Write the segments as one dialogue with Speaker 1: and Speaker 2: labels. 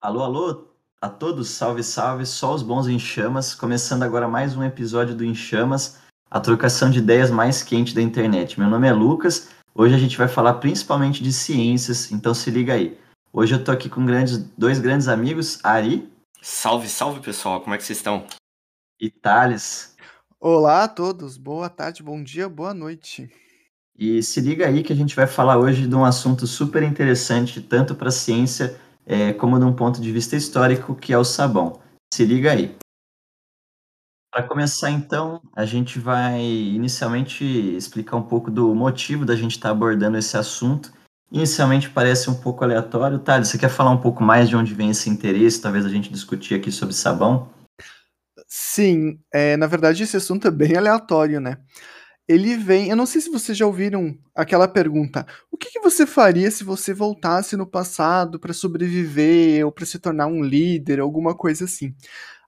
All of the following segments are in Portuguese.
Speaker 1: Alô, alô a todos, salve, salve, só os bons em chamas, começando agora mais um episódio do Em Chamas, a trocação de ideias mais quente da internet. Meu nome é Lucas, hoje a gente vai falar principalmente de ciências, então se liga aí. Hoje eu tô aqui com grandes, dois grandes amigos, Ari.
Speaker 2: Salve, salve pessoal, como é que vocês estão?
Speaker 1: E Thales.
Speaker 3: Olá a todos, boa tarde, bom dia, boa noite.
Speaker 1: E se liga aí que a gente vai falar hoje de um assunto super interessante, tanto para a ciência é, como de um ponto de vista histórico, que é o sabão. Se liga aí. Para começar, então, a gente vai inicialmente explicar um pouco do motivo da gente estar tá abordando esse assunto. Inicialmente parece um pouco aleatório. Thales, você quer falar um pouco mais de onde vem esse interesse? Talvez a gente discutir aqui sobre sabão?
Speaker 3: Sim, é, na verdade esse assunto é bem aleatório, né? Ele vem. Eu não sei se vocês já ouviram aquela pergunta: o que, que você faria se você voltasse no passado para sobreviver ou para se tornar um líder, alguma coisa assim?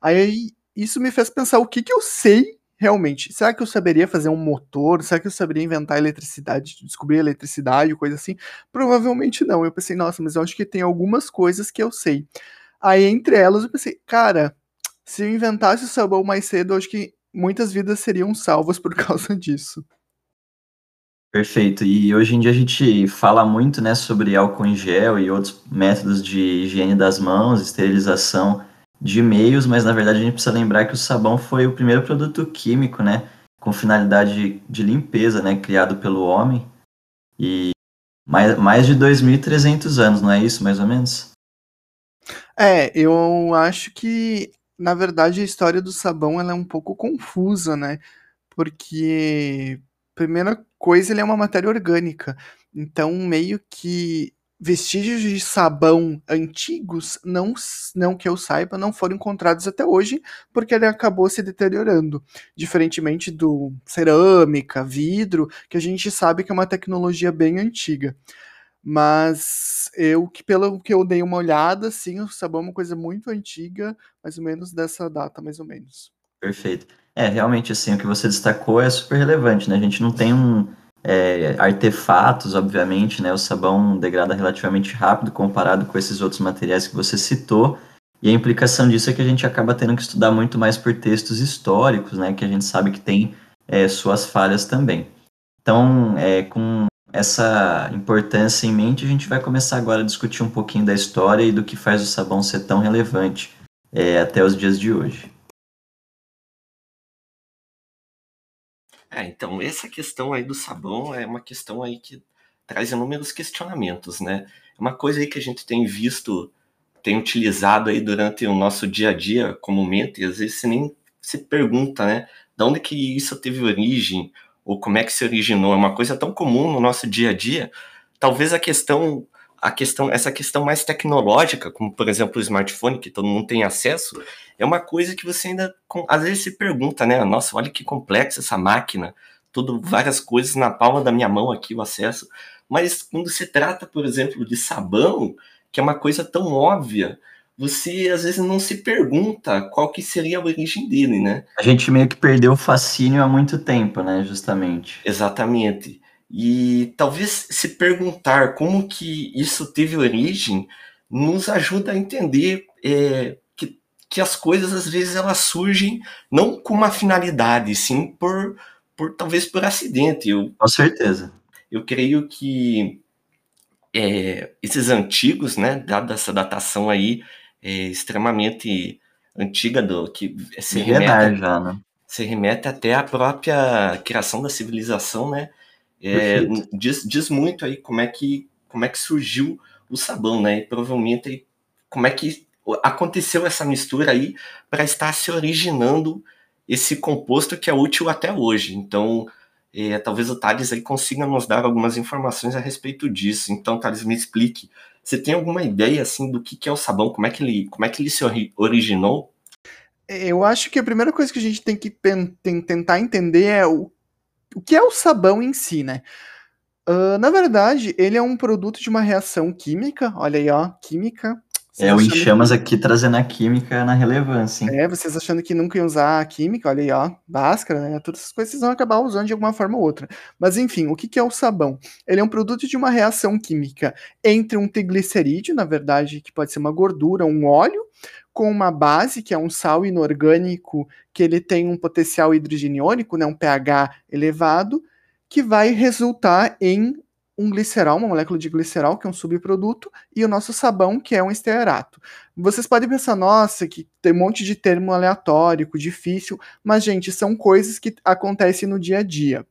Speaker 3: Aí isso me fez pensar o que, que eu sei realmente. Será que eu saberia fazer um motor? Será que eu saberia inventar eletricidade, descobrir eletricidade, coisa assim? Provavelmente não. Eu pensei, nossa, mas eu acho que tem algumas coisas que eu sei. Aí, entre elas, eu pensei, cara, se eu inventasse o sabão mais cedo, eu acho que muitas vidas seriam salvas por causa disso.
Speaker 1: Perfeito. E hoje em dia a gente fala muito, né, sobre álcool em gel e outros métodos de higiene das mãos, esterilização de meios, mas na verdade a gente precisa lembrar que o sabão foi o primeiro produto químico, né, com finalidade de limpeza, né, criado pelo homem. E mais, mais de 2.300 anos, não é isso, mais ou menos?
Speaker 3: É, eu acho que na verdade, a história do sabão ela é um pouco confusa, né? Porque, primeira coisa, ele é uma matéria orgânica. Então, meio que vestígios de sabão antigos, não, não que eu saiba, não foram encontrados até hoje, porque ele acabou se deteriorando. Diferentemente do cerâmica, vidro, que a gente sabe que é uma tecnologia bem antiga. Mas eu que pelo que eu dei uma olhada, sim, o sabão é uma coisa muito antiga, mais ou menos dessa data, mais ou menos.
Speaker 1: Perfeito. É, realmente, assim, o que você destacou é super relevante, né? A gente não tem um, é, artefatos, obviamente, né? O sabão degrada relativamente rápido comparado com esses outros materiais que você citou. E a implicação disso é que a gente acaba tendo que estudar muito mais por textos históricos, né? Que a gente sabe que tem é, suas falhas também. Então, é, com essa importância em mente, a gente vai começar agora a discutir um pouquinho da história e do que faz o sabão ser tão relevante é, até os dias de hoje.
Speaker 2: É, então, essa questão aí do sabão é uma questão aí que traz inúmeros questionamentos, né? É uma coisa aí que a gente tem visto, tem utilizado aí durante o nosso dia a dia comumente, e às vezes você nem se pergunta, né? De onde que isso teve origem, ou como é que se originou, é uma coisa tão comum no nosso dia a dia. Talvez a questão, a questão, essa questão mais tecnológica, como por exemplo o smartphone que todo mundo tem acesso, é uma coisa que você ainda às vezes se pergunta, né? Nossa, olha que complexa essa máquina, tudo várias coisas na palma da minha mão aqui o acesso. Mas quando se trata, por exemplo, de sabão, que é uma coisa tão óbvia, você às vezes não se pergunta qual que seria a origem dele, né?
Speaker 1: A gente meio que perdeu o fascínio há muito tempo, né, justamente.
Speaker 2: Exatamente. E talvez se perguntar como que isso teve origem nos ajuda a entender é, que, que as coisas às vezes elas surgem não com uma finalidade, sim por, por talvez por acidente. Eu,
Speaker 1: com certeza.
Speaker 2: Eu creio que é, esses antigos, né, dada essa datação aí, é, extremamente antiga do que se remete, já, né? se remete até à própria criação da civilização, né? É, diz, diz muito aí como é que como é que surgiu o sabão, né? E provavelmente como é que aconteceu essa mistura aí para estar se originando esse composto que é útil até hoje. Então, é, talvez o Thales aí consiga nos dar algumas informações a respeito disso. Então, Thales, me explique você tem alguma ideia assim do que, que é o sabão? Como é que ele, como é que ele se originou?
Speaker 3: Eu acho que a primeira coisa que a gente tem que tentar entender é o, o que é o sabão em si, né? Uh, na verdade, ele é um produto de uma reação química. Olha aí, ó, química.
Speaker 1: É, o em chamas que... aqui trazendo a química na relevância. Hein?
Speaker 3: É, vocês achando que nunca iam usar a química, olha aí, ó, báscara, né? Todas essas coisas vocês vão acabar usando de alguma forma ou outra. Mas enfim, o que, que é o sabão? Ele é um produto de uma reação química entre um triglicerídeo, na verdade, que pode ser uma gordura, um óleo, com uma base, que é um sal inorgânico, que ele tem um potencial hidrogeniônico, né, um pH elevado, que vai resultar em um glicerol, uma molécula de glicerol, que é um subproduto, e o nosso sabão, que é um estearato. Vocês podem pensar, nossa, que tem um monte de termo aleatório, difícil, mas, gente, são coisas que acontecem no dia a dia.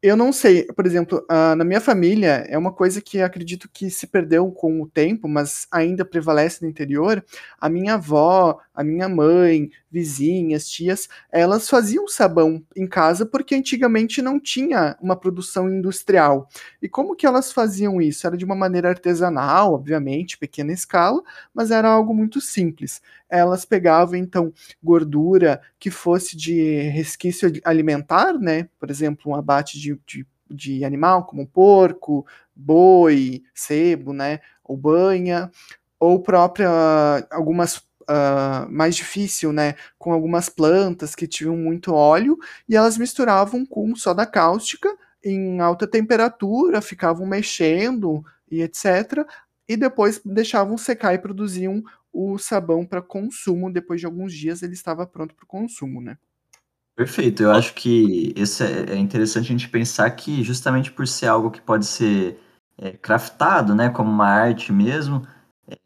Speaker 3: Eu não sei, por exemplo, uh, na minha família, é uma coisa que acredito que se perdeu com o tempo, mas ainda prevalece no interior. A minha avó, a minha mãe, vizinhas, tias, elas faziam sabão em casa porque antigamente não tinha uma produção industrial. E como que elas faziam isso? Era de uma maneira artesanal, obviamente, pequena escala, mas era algo muito simples. Elas pegavam então gordura que fosse de resquício alimentar, né? Por exemplo, um abate de, de de animal, como porco, boi, sebo, né, ou banha, ou própria algumas uh, mais difícil, né? Com algumas plantas que tinham muito óleo e elas misturavam com soda cáustica em alta temperatura, ficavam mexendo e etc. E depois deixavam secar e produziam o sabão para consumo. Depois de alguns dias ele estava pronto para consumo, né?
Speaker 1: Perfeito. Eu acho que esse é, é interessante a gente pensar que justamente por ser algo que pode ser é, craftado, né, como uma arte mesmo, é,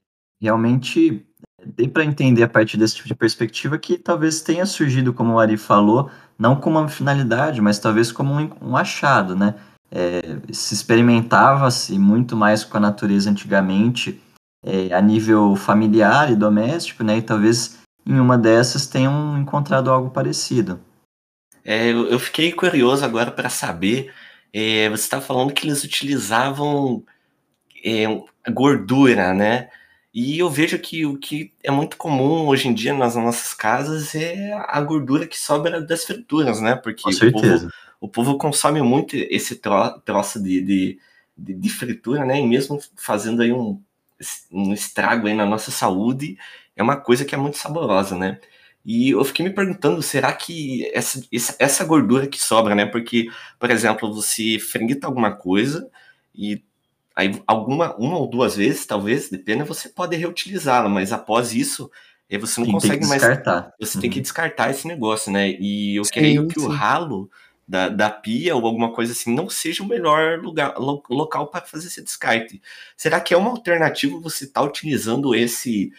Speaker 1: realmente dei para entender a partir desse tipo de perspectiva que talvez tenha surgido, como o Ari falou, não como uma finalidade, mas talvez como um, um achado, né? É, se experimentava-se muito mais com a natureza antigamente, é, a nível familiar e doméstico, né? E talvez em uma dessas tenham encontrado algo parecido.
Speaker 2: É, eu fiquei curioso agora para saber. É, você está falando que eles utilizavam é, gordura, né? E eu vejo que o que é muito comum hoje em dia nas nossas casas é a gordura que sobra das frituras, né? Porque o povo, o povo, consome muito esse tro, troço de, de, de, de, fritura, né? E mesmo fazendo aí um, um estrago aí na nossa saúde, é uma coisa que é muito saborosa, né? E eu fiquei me perguntando, será que essa, essa gordura que sobra, né? Porque, por exemplo, você frita alguma coisa e Aí alguma, uma ou duas vezes, talvez, depende, você pode reutilizá-la, mas após isso, aí você não sim, consegue mais. Você uhum. tem que uhum. descartar esse negócio, né? E eu sim, creio que sim. o ralo da, da pia ou alguma coisa assim não seja o melhor lugar, lo, local para fazer esse descarte. Será que é uma alternativa você estar tá utilizando esse,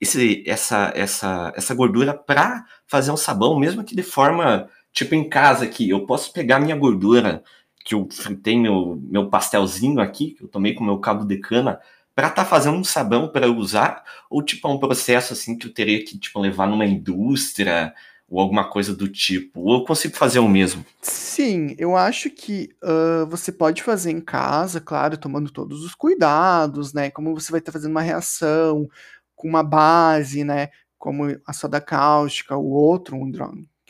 Speaker 2: esse, essa, essa, essa gordura para fazer um sabão, mesmo que de forma tipo em casa aqui? Eu posso pegar minha gordura que eu fritei meu, meu pastelzinho aqui, que eu tomei com meu caldo de cana, para estar tá fazendo um sabão para usar, ou tipo é um processo assim que eu teria que tipo levar numa indústria ou alguma coisa do tipo, ou eu consigo fazer o mesmo?
Speaker 3: Sim, eu acho que uh, você pode fazer em casa, claro, tomando todos os cuidados, né? Como você vai estar fazendo uma reação com uma base, né? Como a soda cáustica, o outro, um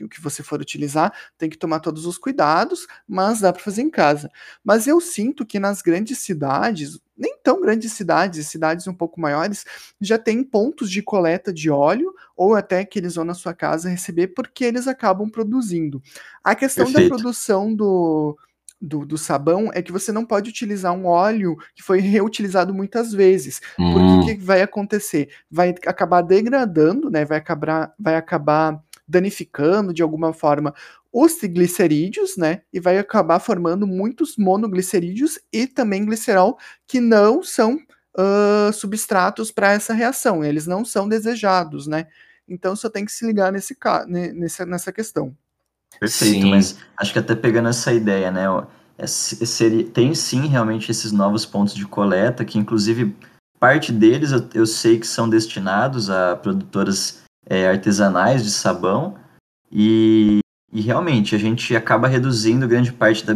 Speaker 3: o que você for utilizar, tem que tomar todos os cuidados, mas dá para fazer em casa. Mas eu sinto que nas grandes cidades, nem tão grandes cidades, cidades um pouco maiores, já tem pontos de coleta de óleo, ou até que eles vão na sua casa receber, porque eles acabam produzindo. A questão Perfeito. da produção do, do, do, sabão é que você não pode utilizar um óleo que foi reutilizado muitas vezes. Hum. Porque o que vai acontecer? Vai acabar degradando, né? Vai acabar, vai acabar danificando de alguma forma os glicerídeos, né? E vai acabar formando muitos monoglicerídeos e também glicerol que não são uh, substratos para essa reação, eles não são desejados, né? Então só tem que se ligar nesse, nessa, nessa questão.
Speaker 1: Perfeito, sim. mas acho que até pegando essa ideia, né? É, seria, tem sim realmente esses novos pontos de coleta, que inclusive parte deles eu, eu sei que são destinados a produtoras é, artesanais de sabão e, e, realmente a gente acaba reduzindo grande parte da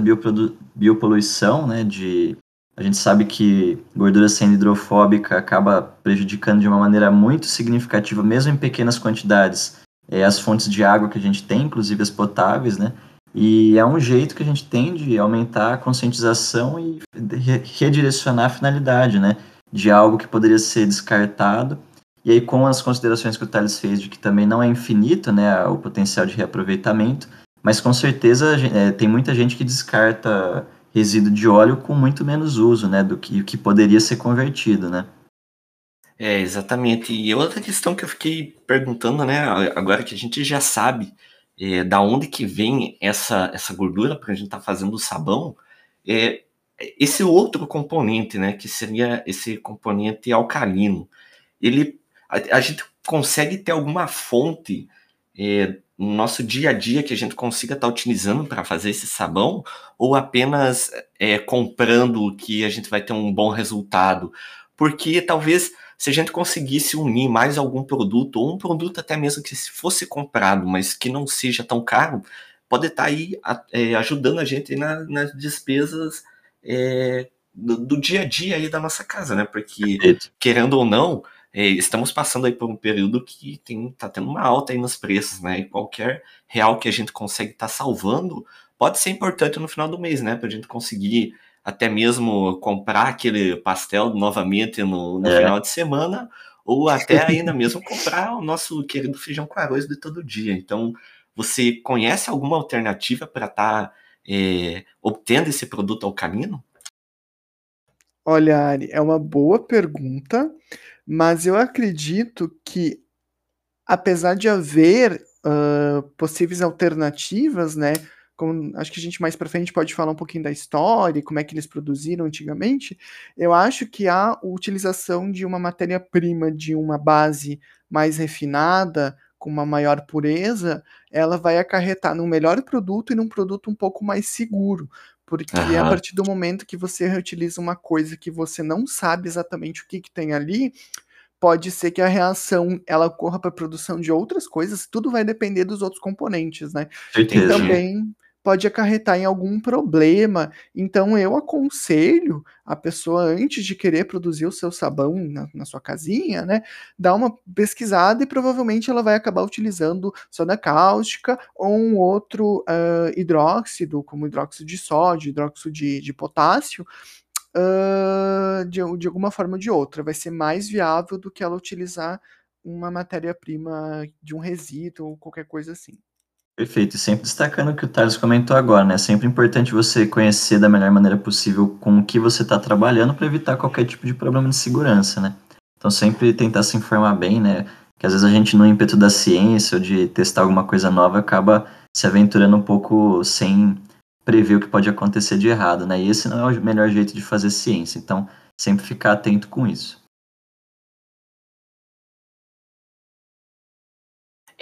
Speaker 1: biopoluição, né, de a gente sabe que gordura sendo hidrofóbica acaba prejudicando de uma maneira muito significativa, mesmo em pequenas quantidades, é, as fontes de água que a gente tem, inclusive as potáveis, né? E é um jeito que a gente tem de aumentar a conscientização e redirecionar a finalidade, né? de algo que poderia ser descartado. E aí, com as considerações que o Thales fez de que também não é infinito né, o potencial de reaproveitamento, mas com certeza é, tem muita gente que descarta resíduo de óleo com muito menos uso né, do que, que poderia ser convertido. Né?
Speaker 2: É, exatamente. E outra questão que eu fiquei perguntando, né, agora que a gente já sabe é, da onde que vem essa, essa gordura para a gente estar tá fazendo o sabão, é esse outro componente, né, que seria esse componente alcalino. Ele, a, a gente consegue ter alguma fonte é, no nosso dia a dia que a gente consiga estar tá utilizando para fazer esse sabão, ou apenas é, comprando que a gente vai ter um bom resultado? Porque talvez se a gente conseguisse unir mais algum produto, ou um produto até mesmo que se fosse comprado, mas que não seja tão caro, pode estar tá aí é, ajudando a gente na, nas despesas é, do, do, dia a dia aí da nossa casa, né? Porque, querendo ou não, é, estamos passando aí por um período que tem, tá tendo uma alta aí nos preços, né? E qualquer real que a gente consegue estar tá salvando pode ser importante no final do mês, né? Para a gente conseguir até mesmo comprar aquele pastel novamente no, no é. final de semana, ou até ainda mesmo comprar o nosso querido feijão com arroz de todo dia. Então, você conhece alguma alternativa para estar tá, é, obtendo esse produto alcalino?
Speaker 3: Olha, Ari, é uma boa pergunta, mas eu acredito que, apesar de haver uh, possíveis alternativas, né, como, acho que a gente mais para frente pode falar um pouquinho da história, como é que eles produziram antigamente, eu acho que a utilização de uma matéria-prima de uma base mais refinada, com uma maior pureza, ela vai acarretar num melhor produto e num produto um pouco mais seguro. Porque a partir do momento que você reutiliza uma coisa que você não sabe exatamente o que, que tem ali, pode ser que a reação ela ocorra para a produção de outras coisas, tudo vai depender dos outros componentes, né?
Speaker 1: Certeza.
Speaker 3: E também pode acarretar em algum problema. Então eu aconselho a pessoa antes de querer produzir o seu sabão na, na, sua casinha, né, dar uma pesquisada e provavelmente ela vai acabar utilizando soda cáustica ou um outro uh, hidróxido, como hidróxido de sódio, hidróxido de, de potássio. Uh, de, de alguma forma ou de outra, vai ser mais viável do que ela utilizar uma matéria-prima de um resíduo ou qualquer coisa assim.
Speaker 1: Perfeito, e sempre destacando o que o Thales comentou agora, né? É sempre importante você conhecer da melhor maneira possível com o que você está trabalhando para evitar qualquer tipo de problema de segurança, né? Então sempre tentar se informar bem, né? Que às vezes a gente no ímpeto da ciência ou de testar alguma coisa nova acaba se aventurando um pouco sem prever o que pode acontecer de errado, né? E esse não é o melhor jeito de fazer ciência, então sempre ficar atento com isso.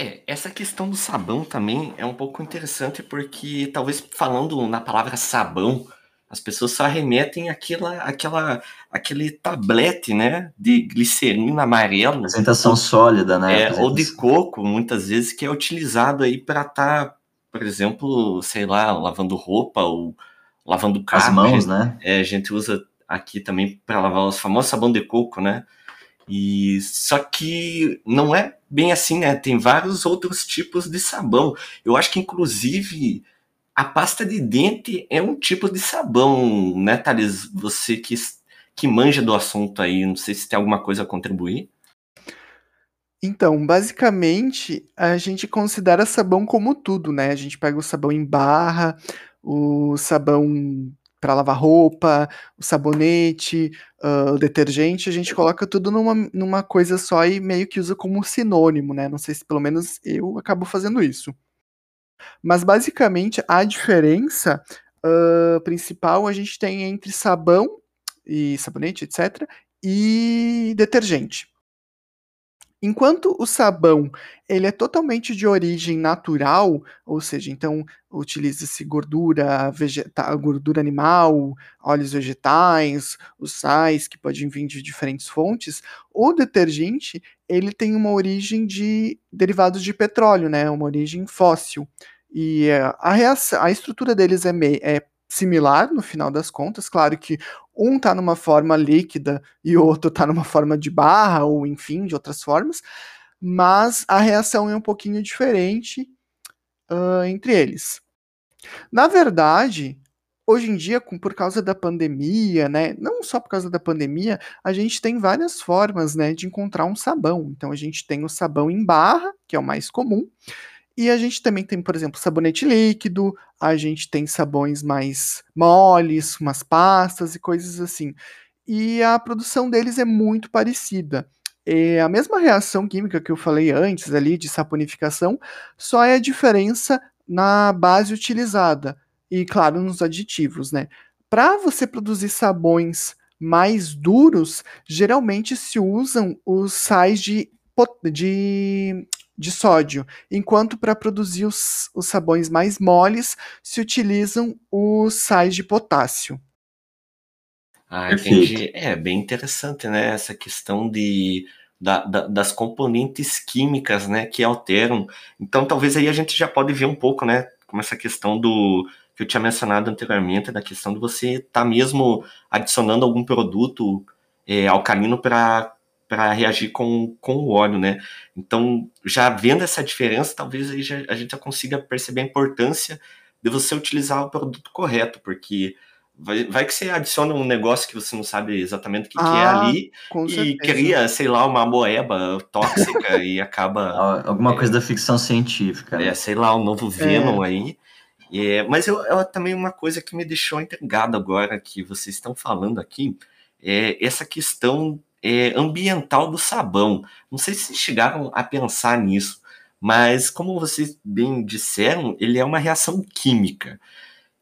Speaker 2: É, essa questão do sabão também é um pouco interessante porque talvez falando na palavra sabão, as pessoas só remetem àquela, àquela, aquele tablete, né, de glicerina amarelo.
Speaker 1: Apresentação sólida, né?
Speaker 2: É, ou de coco, muitas vezes, que é utilizado aí para estar, tá, por exemplo, sei lá, lavando roupa ou lavando carro.
Speaker 1: As mãos, né?
Speaker 2: É, a gente usa aqui também para lavar os famosos sabão de coco, né? E só que não é bem assim, né? Tem vários outros tipos de sabão. Eu acho que inclusive a pasta de dente é um tipo de sabão, né, Thales? Você que, que manja do assunto aí, não sei se tem alguma coisa a contribuir.
Speaker 3: Então, basicamente, a gente considera sabão como tudo, né? A gente pega o sabão em barra, o sabão para lavar roupa, o sabonete, uh, o detergente, a gente coloca tudo numa, numa coisa só e meio que usa como sinônimo, né? Não sei se pelo menos eu acabo fazendo isso. Mas basicamente a diferença uh, principal a gente tem entre sabão e sabonete, etc., e detergente. Enquanto o sabão ele é totalmente de origem natural, ou seja, então utiliza-se gordura vegetal, gordura animal, óleos vegetais, os sais que podem vir de diferentes fontes, o detergente ele tem uma origem de derivados de petróleo, né, uma origem fóssil. E a, reação, a estrutura deles é, é similar no final das contas. Claro que um está numa forma líquida e o outro está numa forma de barra, ou enfim, de outras formas, mas a reação é um pouquinho diferente uh, entre eles. Na verdade, hoje em dia, com, por causa da pandemia, né? Não só por causa da pandemia, a gente tem várias formas, né, de encontrar um sabão. Então a gente tem o sabão em barra, que é o mais comum, e a gente também tem, por exemplo, sabonete líquido, a gente tem sabões mais moles, umas pastas e coisas assim. E a produção deles é muito parecida. É a mesma reação química que eu falei antes ali de saponificação, só é a diferença na base utilizada e, claro, nos aditivos, né? Para você produzir sabões mais duros, geralmente se usam os sais de, de, de sódio, enquanto para produzir os, os sabões mais moles se utilizam os sais de potássio.
Speaker 2: Ah, entendi. É bem interessante, né? Essa questão de da, da, das componentes químicas, né, que alteram. Então, talvez aí a gente já pode ver um pouco, né, como essa questão do que eu tinha mencionado anteriormente, da questão de você estar tá mesmo adicionando algum produto é, alcalino para para reagir com, com o óleo, né? Então, já vendo essa diferença, talvez aí já, a gente já consiga perceber a importância de você utilizar o produto correto, porque Vai, vai, que você adiciona um negócio que você não sabe exatamente o que, ah, que é ah, ali e certeza. cria, sei lá, uma moeba tóxica e acaba.
Speaker 1: Alguma é, coisa da ficção científica.
Speaker 2: Né? É, sei lá, um novo Venom é. aí. É, mas eu, eu, também uma coisa que me deixou intrigado agora que vocês estão falando aqui é essa questão é, ambiental do sabão. Não sei se chegaram a pensar nisso, mas como vocês bem disseram, ele é uma reação química.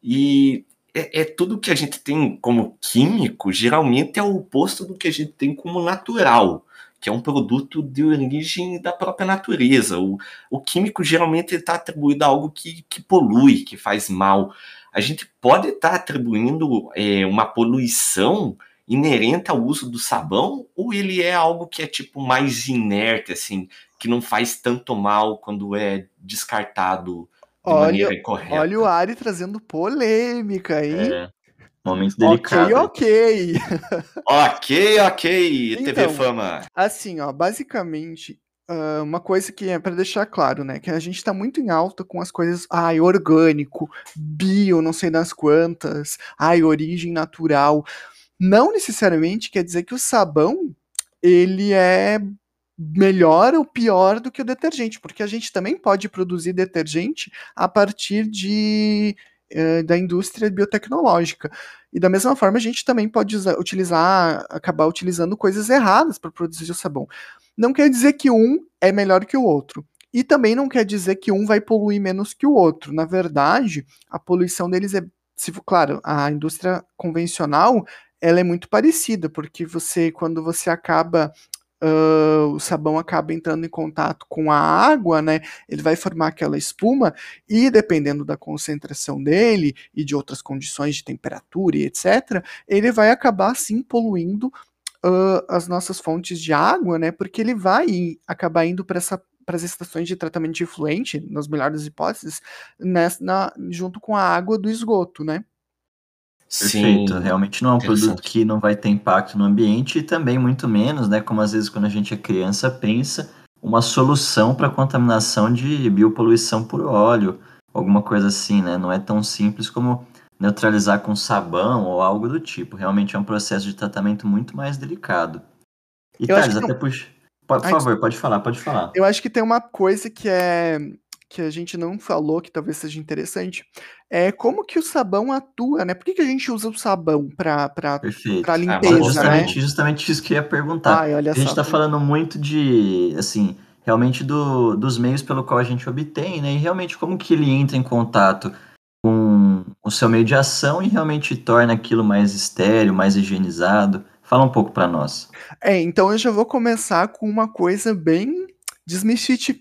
Speaker 2: E é, é, tudo que a gente tem como químico, geralmente é o oposto do que a gente tem como natural, que é um produto de origem da própria natureza. O, o químico geralmente está atribuído a algo que, que polui, que faz mal. A gente pode estar tá atribuindo é, uma poluição inerente ao uso do sabão, ou ele é algo que é tipo mais inerte, assim, que não faz tanto mal quando é descartado
Speaker 3: olha, Olha o Ari trazendo polêmica, hein? É.
Speaker 1: Momento delicado.
Speaker 3: Ok, ok.
Speaker 2: ok, ok, então, TV Fama.
Speaker 3: Assim, ó, basicamente, uh, uma coisa que é para deixar claro, né? Que a gente tá muito em alta com as coisas, ai, orgânico, bio, não sei das quantas, ai, origem natural. Não necessariamente quer dizer que o sabão ele é melhor ou pior do que o detergente, porque a gente também pode produzir detergente a partir de eh, da indústria biotecnológica. E da mesma forma, a gente também pode usar, utilizar, acabar utilizando coisas erradas para produzir o sabão. Não quer dizer que um é melhor que o outro. E também não quer dizer que um vai poluir menos que o outro. Na verdade, a poluição deles é, se, claro, a indústria convencional ela é muito parecida, porque você, quando você acaba uh, o sabão acaba entrando em contato com a água, né? Ele vai formar aquela espuma e dependendo da concentração dele e de outras condições de temperatura e etc, ele vai acabar sim poluindo uh, as nossas fontes de água, né? Porque ele vai acabar indo para essa para as estações de tratamento de efluente, nas melhores hipóteses, nessa, na, junto com a água do esgoto, né?
Speaker 1: Perfeito. Sim, Realmente não é um produto que não vai ter impacto no ambiente e também muito menos, né? Como às vezes quando a gente é criança pensa, uma solução para contaminação de biopoluição por óleo, alguma coisa assim, né? Não é tão simples como neutralizar com sabão ou algo do tipo. Realmente é um processo de tratamento muito mais delicado. E Thales, até não... puxa. Por, por favor, pode falar, pode falar.
Speaker 3: Eu acho que tem uma coisa que é que a gente não falou, que talvez seja interessante, é como que o sabão atua, né? Por que, que a gente usa o sabão para para
Speaker 1: ah, limpeza, ah, justamente, né? Justamente isso que eu ia perguntar. Ai, a gente está falando muito de, assim, realmente do, dos meios pelo qual a gente obtém, né? E realmente como que ele entra em contato com o seu meio de ação e realmente torna aquilo mais estéreo, mais higienizado. Fala um pouco para nós.
Speaker 3: É, então eu já vou começar com uma coisa bem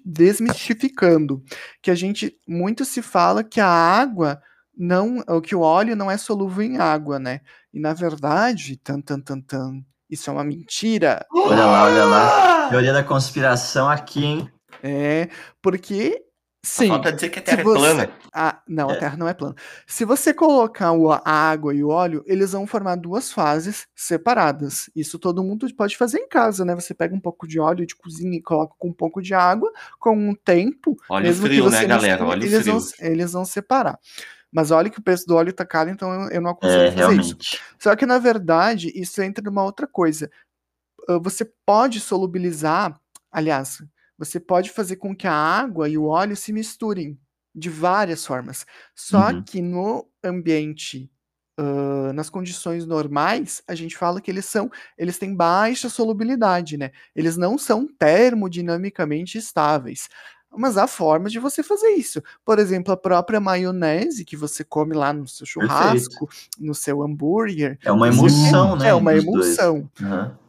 Speaker 3: desmistificando, que a gente muito se fala que a água não, que o óleo não é solúvel em água, né? E na verdade, tan tan tan tan, isso é uma mentira.
Speaker 1: Olha lá, olha lá. Teoria da conspiração aqui, hein?
Speaker 3: É, porque Sim.
Speaker 2: Falta dizer que a Terra é você... é plana.
Speaker 3: Ah, não, é. a Terra não é plana. Se você colocar a água e o óleo, eles vão formar duas fases separadas. Isso todo mundo pode fazer em casa, né? Você pega um pouco de óleo de cozinha e coloca com um pouco de água, com um tempo.
Speaker 2: Óleo frio, né, galera? Óleo
Speaker 3: eles
Speaker 2: frio.
Speaker 3: Vão, eles vão separar. Mas olha que o preço do óleo tá caro, então eu, eu não aconselho é, fazer realmente. isso. Só que, na verdade, isso entra numa outra coisa. Você pode solubilizar, aliás, você pode fazer com que a água e o óleo se misturem de várias formas. Só uhum. que no ambiente Uh, nas condições normais, a gente fala que eles são, eles têm baixa solubilidade, né? Eles não são termodinamicamente estáveis. Mas há formas de você fazer isso. Por exemplo, a própria maionese que você come lá no seu churrasco, Perfeito. no seu hambúrguer.
Speaker 1: É uma emulsão, né?
Speaker 3: É uma emulsão. Uhum.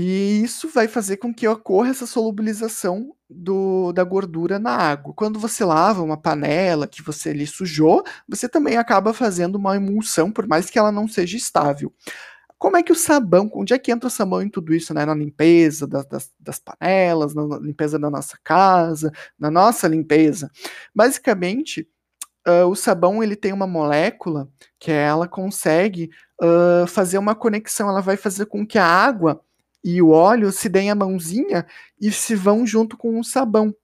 Speaker 3: E isso vai fazer com que ocorra essa solubilização do, da gordura na água. Quando você lava uma panela que você ali sujou, você também acaba fazendo uma emulsão, por mais que ela não seja estável. Como é que o sabão, onde é que entra o sabão em tudo isso, né? Na limpeza das, das, das panelas, na limpeza da nossa casa, na nossa limpeza. Basicamente, uh, o sabão ele tem uma molécula que ela consegue uh, fazer uma conexão, ela vai fazer com que a água e o óleo se deem a mãozinha e se vão junto com o sabão,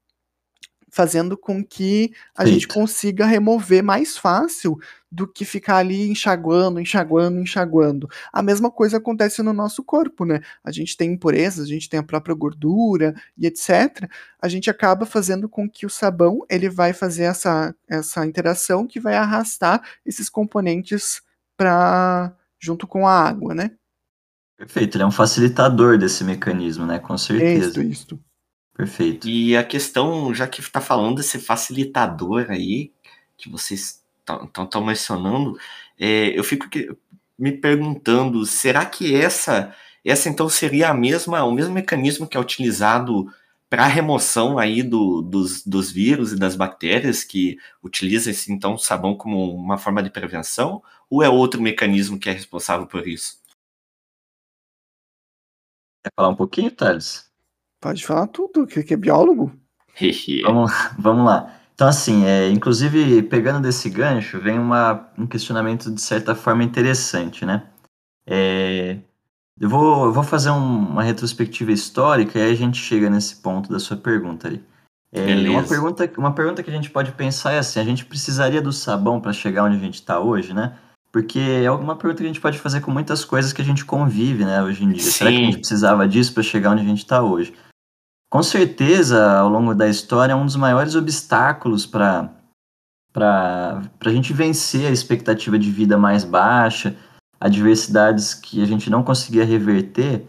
Speaker 3: fazendo com que a Feito. gente consiga remover mais fácil do que ficar ali enxaguando, enxaguando, enxaguando. A mesma coisa acontece no nosso corpo, né? A gente tem impurezas, a gente tem a própria gordura e etc. A gente acaba fazendo com que o sabão ele vai fazer essa, essa interação que vai arrastar esses componentes para junto com a água, né?
Speaker 1: Perfeito, ele é um facilitador desse mecanismo, né? Com certeza.
Speaker 3: Isso, isso.
Speaker 1: Perfeito.
Speaker 2: E a questão, já que está falando desse facilitador aí, que vocês estão mencionando, é, eu fico me perguntando, será que essa, essa então seria a mesma, o mesmo mecanismo que é utilizado para a remoção aí do, dos, dos vírus e das bactérias que utiliza esse então sabão como uma forma de prevenção? Ou é outro mecanismo que é responsável por isso?
Speaker 1: Quer falar um pouquinho, Thales?
Speaker 3: Pode falar tudo, que, que é biólogo.
Speaker 1: vamos, vamos lá. Então, assim, é, inclusive, pegando desse gancho, vem uma, um questionamento de certa forma interessante, né? É, eu, vou, eu vou fazer um, uma retrospectiva histórica e aí a gente chega nesse ponto da sua pergunta ali. É, uma, pergunta, uma pergunta que a gente pode pensar é assim: a gente precisaria do sabão para chegar onde a gente está hoje, né? Porque é uma pergunta que a gente pode fazer com muitas coisas que a gente convive, né, hoje em dia. Sim. Será que a gente precisava disso para chegar onde a gente está hoje? Com certeza, ao longo da história, é um dos maiores obstáculos para para a gente vencer a expectativa de vida mais baixa, adversidades que a gente não conseguia reverter,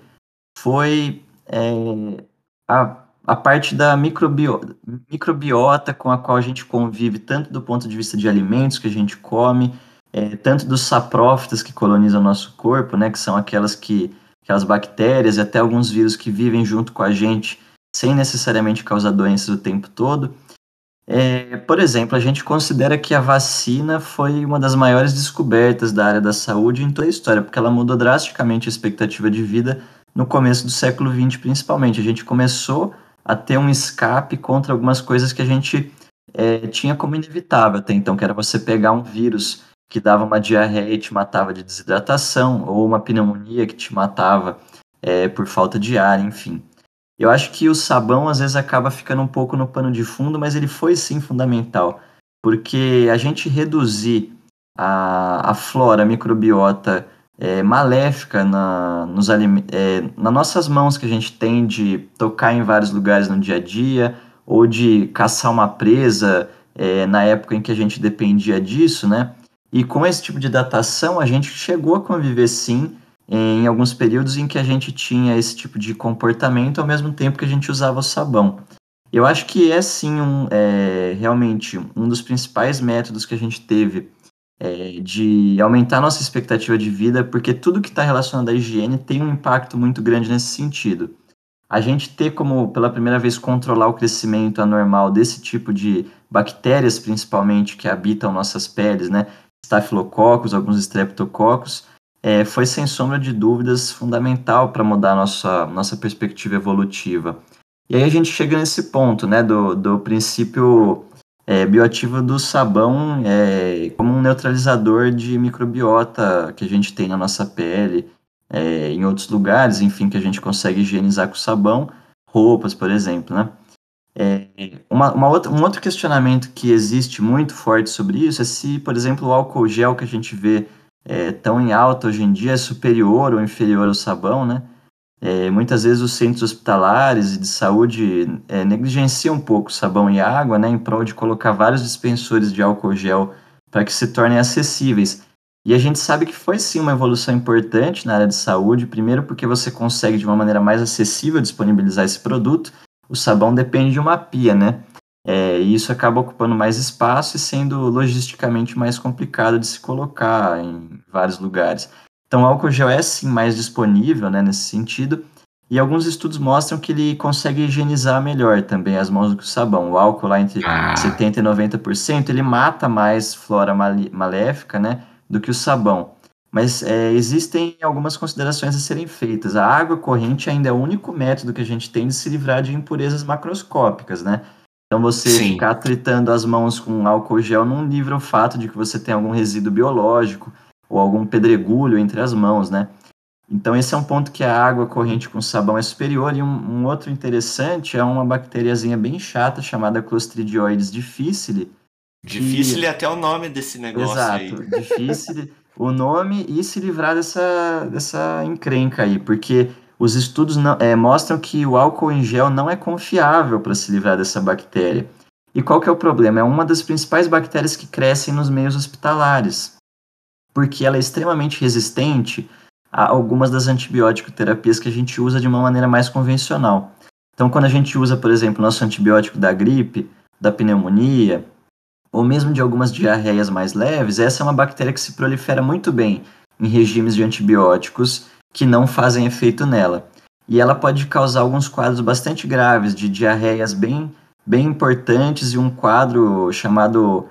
Speaker 1: foi é, a, a parte da microbiota, microbiota com a qual a gente convive, tanto do ponto de vista de alimentos que a gente come, é, tanto dos saprófitas que colonizam o nosso corpo, né, que são aquelas que aquelas bactérias e até alguns vírus que vivem junto com a gente sem necessariamente causar doenças o tempo todo. É, por exemplo, a gente considera que a vacina foi uma das maiores descobertas da área da saúde em toda a história, porque ela mudou drasticamente a expectativa de vida no começo do século XX, principalmente. A gente começou a ter um escape contra algumas coisas que a gente é, tinha como inevitável até então, que era você pegar um vírus que dava uma diarreia e te matava de desidratação, ou uma pneumonia que te matava é, por falta de ar, enfim. Eu acho que o sabão às vezes acaba ficando um pouco no pano de fundo, mas ele foi sim fundamental, porque a gente reduzir a, a flora, a microbiota é, maléfica na, nos é, nas nossas mãos que a gente tem de tocar em vários lugares no dia a dia, ou de caçar uma presa é, na época em que a gente dependia disso, né? E com esse tipo de datação, a gente chegou a conviver sim em alguns períodos em que a gente tinha esse tipo de comportamento ao mesmo tempo que a gente usava o sabão. Eu acho que é sim um, é, realmente um dos principais métodos que a gente teve é, de aumentar nossa expectativa de vida, porque tudo que está relacionado à higiene tem um impacto muito grande nesse sentido. A gente ter como, pela primeira vez, controlar o crescimento anormal desse tipo de bactérias, principalmente, que habitam nossas peles, né? Estafilococos, alguns estreptococos, é, foi sem sombra de dúvidas fundamental para mudar nossa, nossa perspectiva evolutiva. E aí a gente chega nesse ponto, né, do, do princípio é, bioativo do sabão é, como um neutralizador de microbiota que a gente tem na nossa pele, é, em outros lugares, enfim, que a gente consegue higienizar com sabão, roupas, por exemplo, né? É, uma, uma outra, um outro questionamento que existe muito forte sobre isso é se, por exemplo, o álcool gel que a gente vê é, tão em alta hoje em dia é superior ou inferior ao sabão, né? É, muitas vezes os centros hospitalares e de saúde é, negligenciam um pouco sabão e água, né, em prol de colocar vários dispensores de álcool gel para que se tornem acessíveis. E a gente sabe que foi sim uma evolução importante na área de saúde, primeiro porque você consegue de uma maneira mais acessível disponibilizar esse produto, o sabão depende de uma pia, né? É, e isso acaba ocupando mais espaço e sendo logisticamente mais complicado de se colocar em vários lugares. Então, o álcool gel é sim mais disponível né, nesse sentido, e alguns estudos mostram que ele consegue higienizar melhor também as mãos do que o sabão. O álcool lá entre ah. 70% e 90%, ele mata mais flora maléfica né, do que o sabão. Mas é, existem algumas considerações a serem feitas. A água corrente ainda é o único método que a gente tem de se livrar de impurezas macroscópicas, né? Então você Sim. ficar tritando as mãos com álcool gel não livra o fato de que você tem algum resíduo biológico ou algum pedregulho entre as mãos, né? Então esse é um ponto que a água corrente com sabão é superior e um, um outro interessante é uma bactériazinha bem chata chamada Clostridioides difficile.
Speaker 2: Difícil que... até o nome desse negócio
Speaker 1: Exato,
Speaker 2: aí.
Speaker 1: difícil o nome e se livrar dessa, dessa encrenca aí, porque os estudos não, é, mostram que o álcool em gel não é confiável para se livrar dessa bactéria. E qual que é o problema? É uma das principais bactérias que crescem nos meios hospitalares, porque ela é extremamente resistente a algumas das antibiótico terapias que a gente usa de uma maneira mais convencional. Então, quando a gente usa, por exemplo, nosso antibiótico da gripe, da pneumonia, ou mesmo de algumas diarreias mais leves, essa é uma bactéria que se prolifera muito bem em regimes de antibióticos que não fazem efeito nela. E ela pode causar alguns quadros bastante graves de diarreias bem, bem importantes e um quadro chamado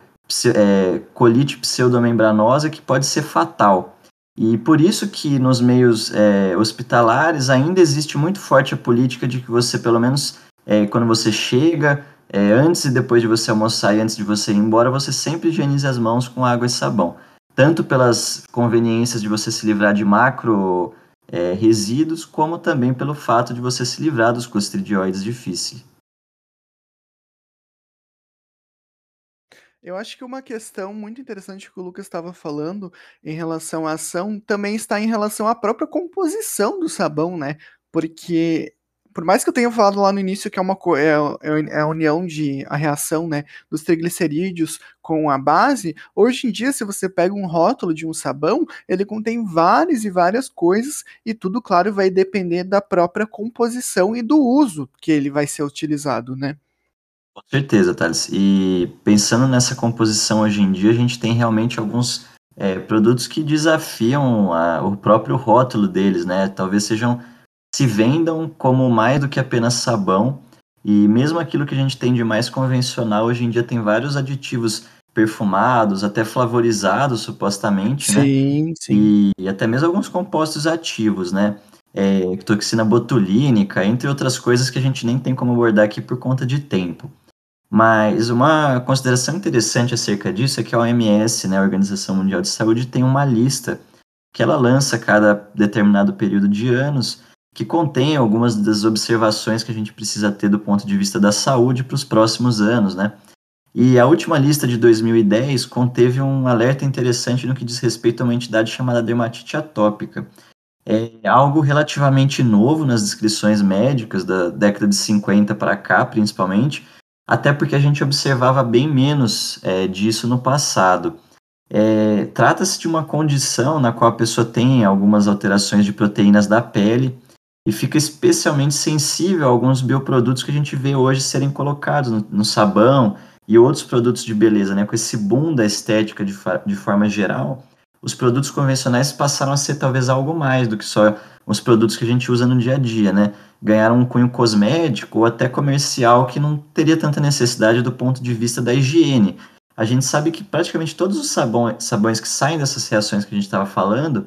Speaker 1: é, colite pseudomembranosa que pode ser fatal. E por isso que nos meios é, hospitalares ainda existe muito forte a política de que você, pelo menos é, quando você chega, é, antes e depois de você almoçar e antes de você ir embora, você sempre higienize as mãos com água e sabão. Tanto pelas conveniências de você se livrar de macro é, resíduos, como também pelo fato de você se livrar dos clostridioides difíceis.
Speaker 3: Eu acho que uma questão muito interessante que o Lucas estava falando em relação à ação também está em relação à própria composição do sabão, né? Porque por mais que eu tenha falado lá no início que é uma é, é, é a união de a reação, né, dos triglicerídeos com a base, hoje em dia se você pega um rótulo de um sabão, ele contém várias e várias coisas e tudo claro vai depender da própria composição e do uso que ele vai ser utilizado, né?
Speaker 1: Com certeza, Thales. E pensando nessa composição hoje em dia, a gente tem realmente alguns é, produtos que desafiam a, o próprio rótulo deles, né? Talvez sejam se vendam como mais do que apenas sabão. E mesmo aquilo que a gente tem de mais convencional, hoje em dia tem vários aditivos perfumados, até flavorizados, supostamente,
Speaker 3: sim,
Speaker 1: né?
Speaker 3: Sim, sim.
Speaker 1: E até mesmo alguns compostos ativos, né? É, toxina botulínica, entre outras coisas que a gente nem tem como abordar aqui por conta de tempo. Mas uma consideração interessante acerca disso é que a OMS, né, a Organização Mundial de Saúde, tem uma lista que ela lança a cada determinado período de anos que contém algumas das observações que a gente precisa ter do ponto de vista da saúde para os próximos anos, né? E a última lista de 2010 conteve um alerta interessante no que diz respeito a uma entidade chamada dermatite atópica. É algo relativamente novo nas descrições médicas da década de 50 para cá, principalmente, até porque a gente observava bem menos é, disso no passado. É, Trata-se de uma condição na qual a pessoa tem algumas alterações de proteínas da pele e fica especialmente sensível a alguns bioprodutos que a gente vê hoje serem colocados no, no sabão e outros produtos de beleza, né? Com esse boom da estética de, de forma geral, os produtos convencionais passaram a ser talvez algo mais do que só os produtos que a gente usa no dia a dia, né? Ganharam um cunho cosmético ou até comercial que não teria tanta necessidade do ponto de vista da higiene. A gente sabe que praticamente todos os sabões, sabões que saem dessas reações que a gente estava falando,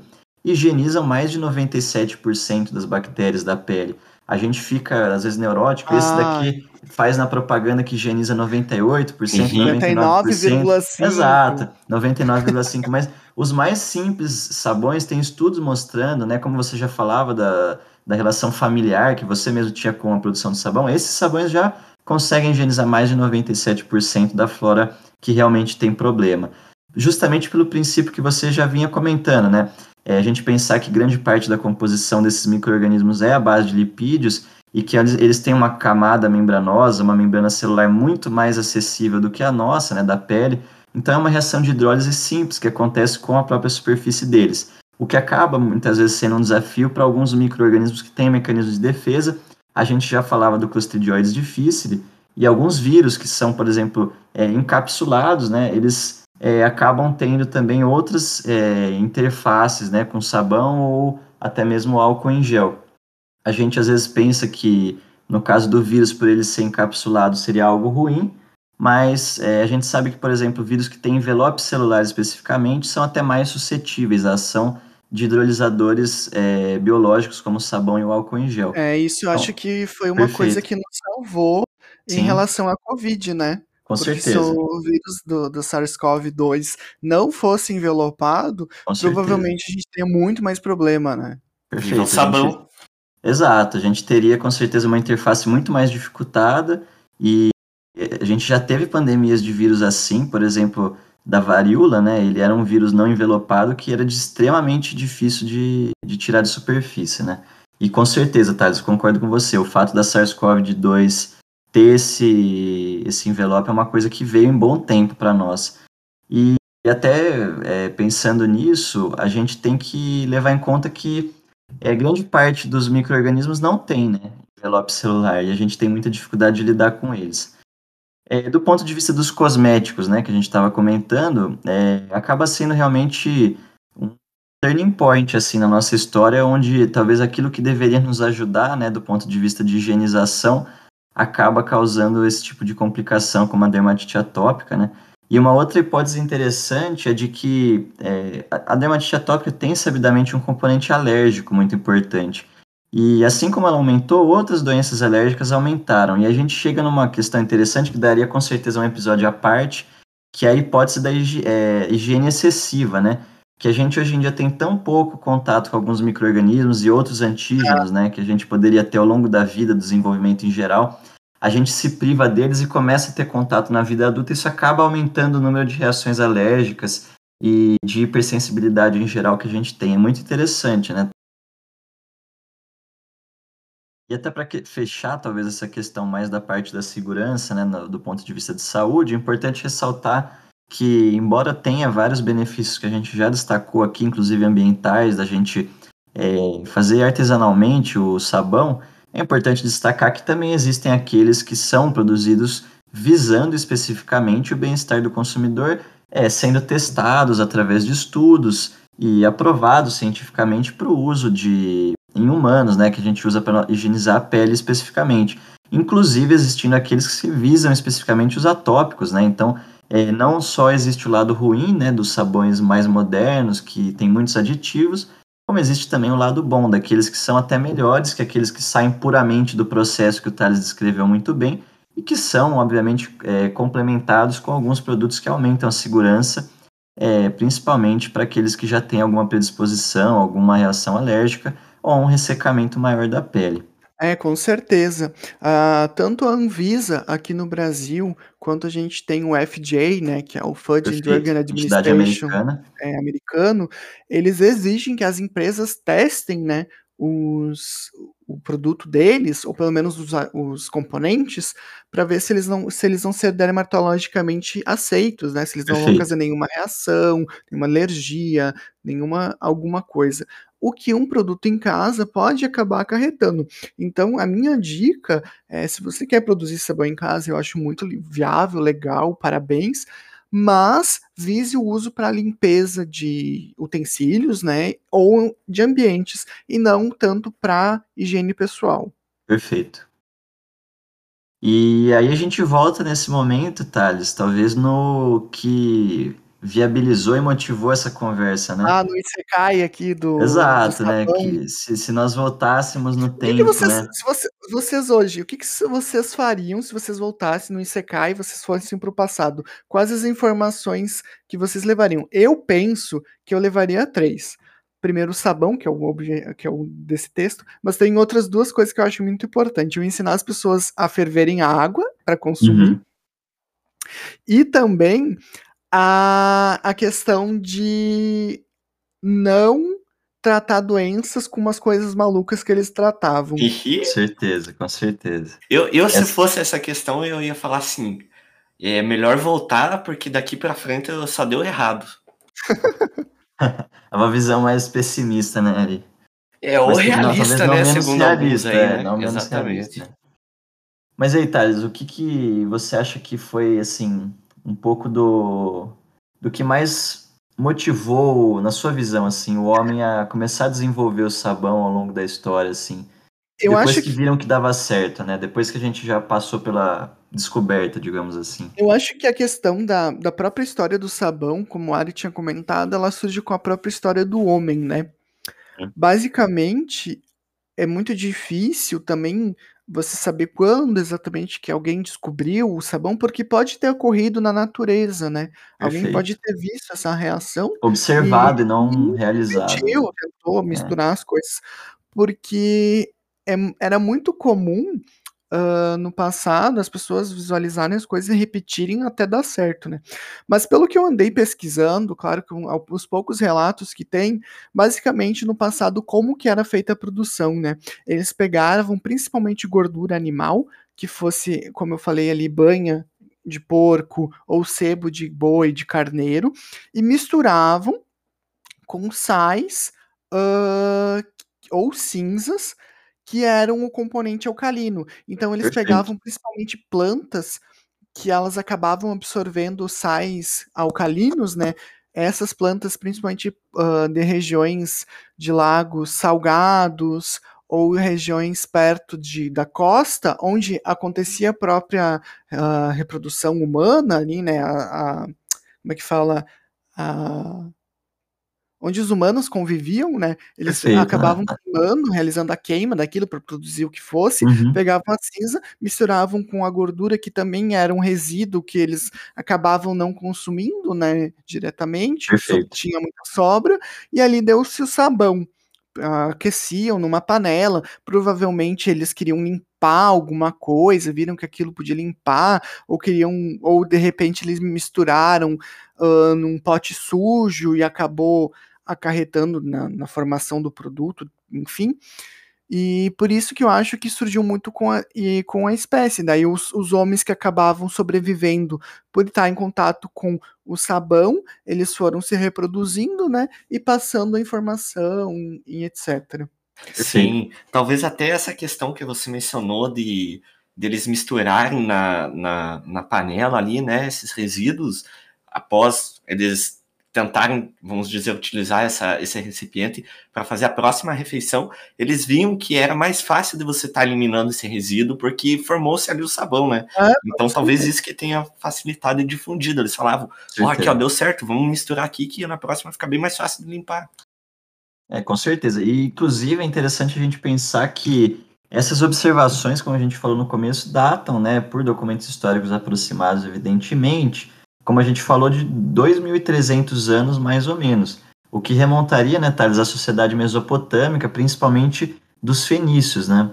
Speaker 1: higienizam mais de 97% das bactérias da pele. A gente fica, às vezes, neurótico. Ah. Esse daqui faz na propaganda que higieniza 98%, uhum. 99,5%. Exato, 99,5%. mas os mais simples sabões têm estudos mostrando, né, como você já falava da, da relação familiar que você mesmo tinha com a produção de sabão, esses sabões já conseguem higienizar mais de 97% da flora que realmente tem problema. Justamente pelo princípio que você já vinha comentando, né? É, a gente pensar que grande parte da composição desses micro-organismos é a base de lipídios e que eles, têm uma camada membranosa, uma membrana celular muito mais acessível do que a nossa, né, da pele. Então é uma reação de hidrólise simples que acontece com a própria superfície deles, o que acaba muitas vezes sendo um desafio para alguns micro-organismos que têm mecanismos de defesa a gente já falava do Clostridioides difficile, e alguns vírus que são, por exemplo, é, encapsulados, né, eles é, acabam tendo também outras é, interfaces né, com sabão ou até mesmo álcool em gel. A gente às vezes pensa que, no caso do vírus, por ele ser encapsulado, seria algo ruim, mas é, a gente sabe que, por exemplo, vírus que têm envelope celular especificamente são até mais suscetíveis à ação de hidrolisadores é, biológicos, como sabão e o álcool em gel.
Speaker 3: É, isso eu então, acho que foi uma perfeito. coisa que nos salvou Sim. em relação à Covid, né?
Speaker 1: Com Porque certeza.
Speaker 3: se o vírus do, do SARS-CoV-2 não fosse envelopado, Com provavelmente certeza. a gente teria muito mais problema, né?
Speaker 2: Perfeito. sabão. Gente...
Speaker 1: Exato, a gente teria com certeza uma interface muito mais dificultada e a gente já teve pandemias de vírus assim, por exemplo, da varíola, né? Ele era um vírus não envelopado que era de extremamente difícil de, de tirar de superfície, né? E com certeza, Thales, concordo com você. O fato da SARS-CoV-2 ter esse, esse envelope é uma coisa que veio em bom tempo para nós. E, e até é, pensando nisso, a gente tem que levar em conta que é, grande parte dos micro-organismos não tem né, envelope celular e a gente tem muita dificuldade de lidar com eles. É, do ponto de vista dos cosméticos, né, que a gente estava comentando, é, acaba sendo realmente um turning point assim na nossa história, onde talvez aquilo que deveria nos ajudar, né, do ponto de vista de higienização, acaba causando esse tipo de complicação, como a dermatite atópica, né? E uma outra hipótese interessante é de que é, a dermatite atópica tem sabidamente um componente alérgico muito importante. E assim como ela aumentou, outras doenças alérgicas aumentaram. E a gente chega numa questão interessante que daria com certeza um episódio à parte, que é a hipótese da é, higiene excessiva, né? Que a gente hoje em dia tem tão pouco contato com alguns micro-organismos e outros antígenos, né? Que a gente poderia ter ao longo da vida, do desenvolvimento em geral. A gente se priva deles e começa a ter contato na vida adulta. Isso acaba aumentando o número de reações alérgicas e de hipersensibilidade em geral que a gente tem. É muito interessante, né? E até para fechar, talvez, essa questão mais da parte da segurança, né, do ponto de vista de saúde, é importante ressaltar que, embora tenha vários benefícios que a gente já destacou aqui, inclusive ambientais, da gente é, fazer artesanalmente o sabão, é importante destacar que também existem aqueles que são produzidos visando especificamente o bem-estar do consumidor, é, sendo testados através de estudos e aprovados cientificamente para o uso de em humanos, né, que a gente usa para higienizar a pele especificamente. Inclusive existindo aqueles que se visam especificamente os atópicos, né? Então, é, não só existe o lado ruim, né, dos sabões mais modernos que tem muitos aditivos, como existe também o lado bom daqueles que são até melhores que aqueles que saem puramente do processo que o Thales descreveu muito bem e que são, obviamente, é, complementados com alguns produtos que aumentam a segurança, é, principalmente para aqueles que já têm alguma predisposição, alguma reação alérgica ou um ressecamento maior da pele.
Speaker 3: É, com certeza. Uh, tanto a Anvisa aqui no Brasil, quanto a gente tem o FDA, né, que é o Food and Drug Administration americana. É, americano, eles exigem que as empresas testem, né, os, o produto deles, ou pelo menos os, os componentes, para ver se eles, não, se eles vão ser dermatologicamente aceitos, né? Se eles não vão fazer nenhuma reação, nenhuma alergia, nenhuma alguma coisa o que um produto em casa pode acabar acarretando. Então, a minha dica é: se você quer produzir sabão em casa, eu acho muito viável, legal, parabéns. Mas vise o uso para limpeza de utensílios, né? Ou de ambientes, e não tanto para higiene pessoal.
Speaker 1: Perfeito. E aí a gente volta nesse momento, Thales, talvez no que viabilizou e motivou essa conversa, né?
Speaker 3: Ah, no Isekai aqui do.
Speaker 1: Exato, do né? Que se, se nós voltássemos no tempo.
Speaker 3: Que vocês,
Speaker 1: né?
Speaker 3: se você, vocês hoje, o que, que vocês fariam se vocês voltassem no Isekai e vocês fossem para o passado? Quais as informações que vocês levariam? Eu penso que eu levaria três. primeiro o sabão, que é o, que é o desse texto, mas tem outras duas coisas que eu acho muito importante. Eu ensinar as pessoas a ferverem a água para consumir. Uhum. E também a, a questão de não tratar doenças com umas coisas malucas que eles tratavam.
Speaker 1: Com certeza, com certeza.
Speaker 2: Eu, eu se fosse essa questão, eu ia falar assim: é melhor voltar, porque daqui para frente só deu errado.
Speaker 1: é uma visão mais pessimista, né, Ari?
Speaker 2: É, ou realista, não, né? Segundo realista, alguns aí, é, né? Não
Speaker 1: Exatamente. Realista. Mas aí, Thales, o que, que você acha que foi, assim, um pouco do, do que mais motivou, na sua visão, assim, o homem a começar a desenvolver o sabão ao longo da história, assim? Eu Depois acho que viram que dava certo, né? Depois que a gente já passou pela descoberta, digamos assim.
Speaker 3: Eu acho que a questão da, da própria história do sabão, como o Ari tinha comentado, ela surge com a própria história do homem, né? É. Basicamente, é muito difícil também você saber quando exatamente que alguém descobriu o sabão, porque pode ter ocorrido na natureza, né? Perfeito. Alguém pode ter visto essa reação.
Speaker 1: Observado e, e não e realizado. Repetiu,
Speaker 3: tentou misturar é. as coisas. Porque é, era muito comum uh, no passado as pessoas visualizarem as coisas e repetirem até dar certo, né? Mas pelo que eu andei pesquisando, claro que os poucos relatos que tem, basicamente no passado como que era feita a produção, né? Eles pegavam principalmente gordura animal, que fosse, como eu falei ali, banha de porco ou sebo de boi, de carneiro, e misturavam com sais uh, ou cinzas que eram o componente alcalino. Então eles Perfeito. pegavam principalmente plantas que elas acabavam absorvendo sais alcalinos, né? Essas plantas, principalmente uh, de regiões de lagos salgados ou regiões perto de, da costa, onde acontecia a própria uh, reprodução humana ali, né? A, a, como é que fala? A, onde os humanos conviviam, né? Eles Perfeito, acabavam né? queimando, realizando a queima daquilo para produzir o que fosse, uhum. pegavam a cinza, misturavam com a gordura que também era um resíduo que eles acabavam não consumindo, né, diretamente, tinha muita sobra, e ali deu-se o sabão. Aqueciam numa panela, provavelmente eles queriam limpar alguma coisa, viram que aquilo podia limpar, ou queriam, ou de repente eles misturaram uh, num pote sujo e acabou acarretando na, na, formação do produto, enfim. E por isso que eu acho que surgiu muito com a, e com a espécie. Daí os, os homens que acabavam sobrevivendo por estar em contato com o sabão, eles foram se reproduzindo, né? E passando a informação e etc.
Speaker 2: Sim, talvez até essa questão que você mencionou de deles misturarem na, na, na panela ali, né, esses resíduos, após eles tentarem, vamos dizer, utilizar essa, esse recipiente para fazer a próxima refeição, eles viam que era mais fácil de você estar tá eliminando esse resíduo, porque formou-se ali o sabão, né? É, então talvez isso que tenha facilitado e difundido. Eles falavam, ó, oh, aqui ó, deu certo, vamos misturar aqui que na próxima fica bem mais fácil de limpar.
Speaker 1: É, com certeza. E inclusive é interessante a gente pensar que essas observações, como a gente falou no começo, datam, né, por documentos históricos aproximados, evidentemente, como a gente falou, de 2.300 anos mais ou menos, o que remontaria, né, Thales, à sociedade mesopotâmica, principalmente dos fenícios, né?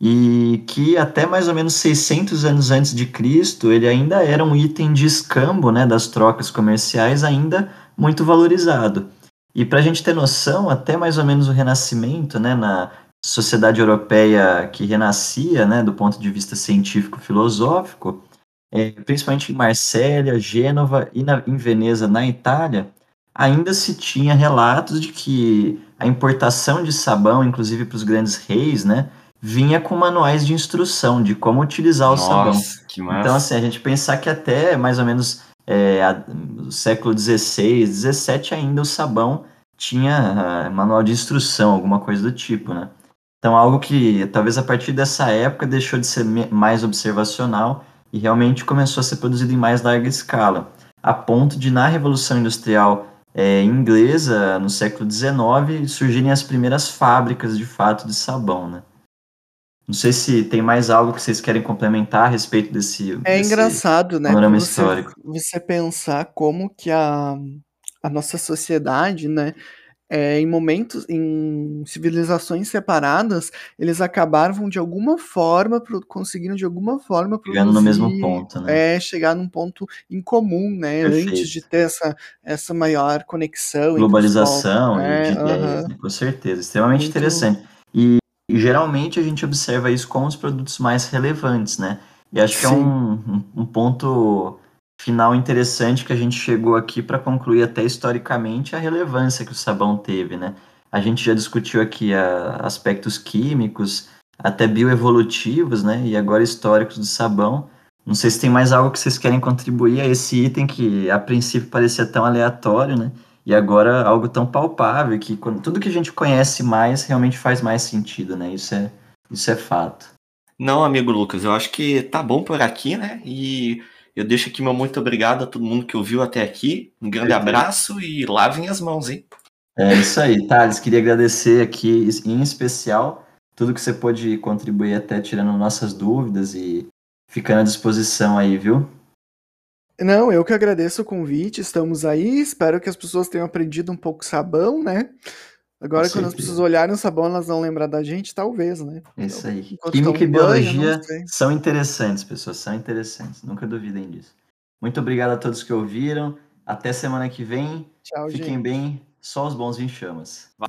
Speaker 1: E que até mais ou menos 600 anos antes de Cristo, ele ainda era um item de escambo, né, das trocas comerciais, ainda muito valorizado. E para a gente ter noção, até mais ou menos o Renascimento, né, na sociedade europeia que renascia, né, do ponto de vista científico-filosófico, é, principalmente em Marsella, Gênova e na, em Veneza, na Itália, ainda se tinha relatos de que a importação de sabão, inclusive para os grandes reis, né, vinha com manuais de instrução de como utilizar o Nossa, sabão. Que massa. Então, assim, a gente pensar que até mais ou menos é, a, no século XVI, XVII ainda o sabão tinha uh, manual de instrução, alguma coisa do tipo, né? Então, algo que talvez a partir dessa época deixou de ser mais observacional e realmente começou a ser produzido em mais larga escala, a ponto de, na Revolução Industrial é, inglesa, no século XIX, surgirem as primeiras fábricas de fato de sabão, né? Não sei se tem mais algo que vocês querem complementar a respeito desse.
Speaker 3: É
Speaker 1: desse
Speaker 3: engraçado, né? Panorama você, histórico. Você pensar como que a, a nossa sociedade, né? É, em momentos, em civilizações separadas, eles acabavam de alguma forma, conseguindo de alguma forma
Speaker 1: produzir, Chegando no mesmo ponto,
Speaker 3: né? É, chegar num ponto em comum, né? Perfeito. Antes de ter essa, essa maior conexão.
Speaker 1: Globalização povos, né? de ideias, né? com certeza. Extremamente Muito... interessante. E, e, geralmente a gente observa isso com os produtos mais relevantes, né? E acho Sim. que é um, um, um ponto final interessante que a gente chegou aqui para concluir até historicamente a relevância que o sabão teve, né? A gente já discutiu aqui a, aspectos químicos, até bioevolutivos, né? E agora históricos do sabão. Não sei se tem mais algo que vocês querem contribuir a esse item que a princípio parecia tão aleatório, né? E agora algo tão palpável que quando, tudo que a gente conhece mais realmente faz mais sentido, né? Isso é, isso é fato.
Speaker 2: Não, amigo Lucas, eu acho que tá bom por aqui, né? E eu deixo aqui meu muito obrigado a todo mundo que ouviu até aqui. Um grande abraço e lavem as mãos, hein?
Speaker 1: É isso aí, Thales. Queria agradecer aqui, em especial, tudo que você pôde contribuir até tirando nossas dúvidas e ficando à disposição aí, viu?
Speaker 3: Não, eu que agradeço o convite, estamos aí, espero que as pessoas tenham aprendido um pouco sabão, né? Agora, Com quando certeza. as pessoas olharem o sabão, elas vão lembrar da gente, talvez, né?
Speaker 1: Isso aí. Química e biologia banho, são interessantes, pessoas, são interessantes. Nunca duvidem disso. Muito obrigado a todos que ouviram. Até semana que vem. Tchau, Fiquem gente. bem. Só os bons em chamas.